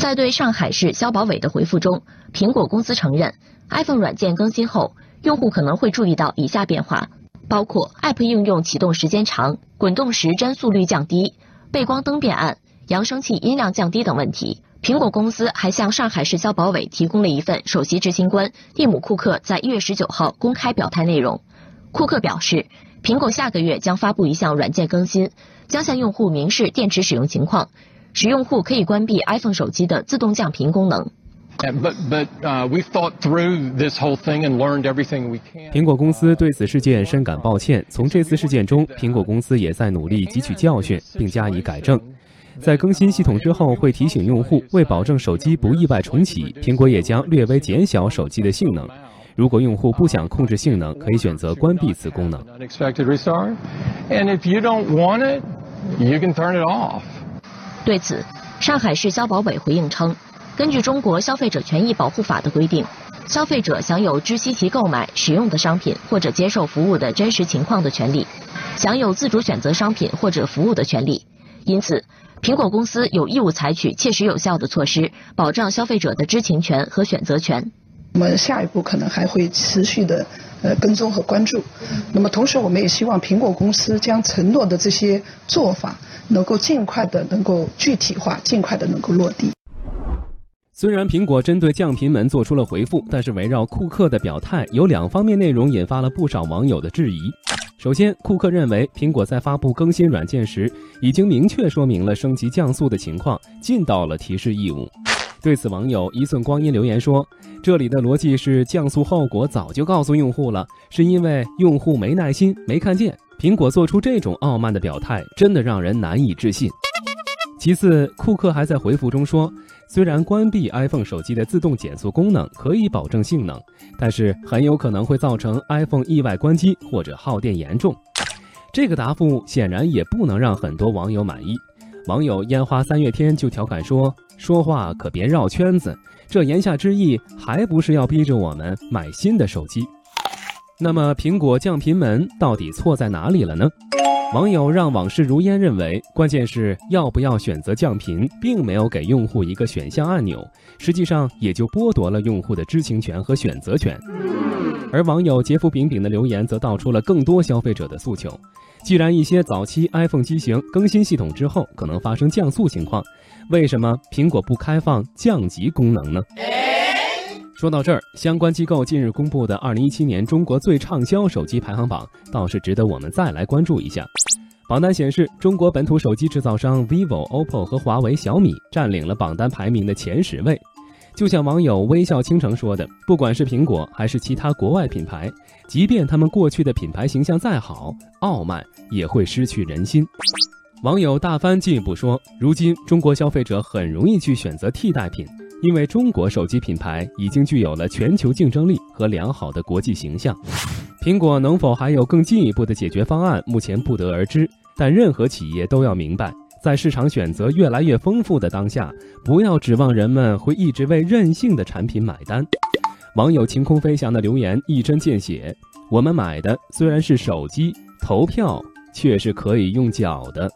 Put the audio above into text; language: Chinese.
在对上海市消保委的回复中，苹果公司承认，iPhone 软件更新后，用户可能会注意到以下变化，包括 App 应用启动时间长、滚动时帧速率降低、背光灯变暗、扬声器音量降低等问题。苹果公司还向上海市消保委提供了一份首席执行官蒂姆·库克在一月十九号公开表态内容。库克表示，苹果下个月将发布一项软件更新，将向用户明示电池使用情况。使用户可以关闭 iPhone 手机的自动降频功能。苹果公司对此事件深感抱歉。从这次事件中，苹果公司也在努力汲取教训，并加以改正。在更新系统之后，会提醒用户，为保证手机不意外重启，苹果也将略微减小手机的性能。如果用户不想控制性能，可以选择关闭此功能。对此，上海市消保委回应称，根据《中国消费者权益保护法》的规定，消费者享有知悉其购买、使用的商品或者接受服务的真实情况的权利，享有自主选择商品或者服务的权利。因此，苹果公司有义务采取切实有效的措施，保障消费者的知情权和选择权。我们下一步可能还会持续的呃跟踪和关注。那么同时，我们也希望苹果公司将承诺的这些做法。能够尽快的能够具体化，尽快的能够落地。虽然苹果针对降频门做出了回复，但是围绕库克的表态，有两方面内容引发了不少网友的质疑。首先，库克认为苹果在发布更新软件时，已经明确说明了升级降速的情况，尽到了提示义务。对此，网友一寸光阴留言说：“这里的逻辑是降速后果早就告诉用户了，是因为用户没耐心，没看见。”苹果做出这种傲慢的表态，真的让人难以置信。其次，库克还在回复中说，虽然关闭 iPhone 手机的自动减速功能可以保证性能，但是很有可能会造成 iPhone 意外关机或者耗电严重。这个答复显然也不能让很多网友满意。网友烟花三月天就调侃说：“说话可别绕圈子，这言下之意还不是要逼着我们买新的手机？”那么，苹果降频门到底错在哪里了呢？网友让往事如烟认为，关键是要不要选择降频，并没有给用户一个选项按钮，实际上也就剥夺了用户的知情权和选择权。而网友杰夫饼饼的留言则道出了更多消费者的诉求：既然一些早期 iPhone 机型更新系统之后可能发生降速情况，为什么苹果不开放降级功能呢？说到这儿，相关机构近日公布的二零一七年中国最畅销手机排行榜倒是值得我们再来关注一下。榜单显示，中国本土手机制造商 vivo、OPPO 和华为、小米占领了榜单排名的前十位。就像网友微笑倾城说的，不管是苹果还是其他国外品牌，即便他们过去的品牌形象再好，傲慢也会失去人心。网友大帆进一步说，如今中国消费者很容易去选择替代品。因为中国手机品牌已经具有了全球竞争力和良好的国际形象，苹果能否还有更进一步的解决方案，目前不得而知。但任何企业都要明白，在市场选择越来越丰富的当下，不要指望人们会一直为任性的产品买单。网友晴空飞翔的留言一针见血：我们买的虽然是手机，投票却是可以用脚的。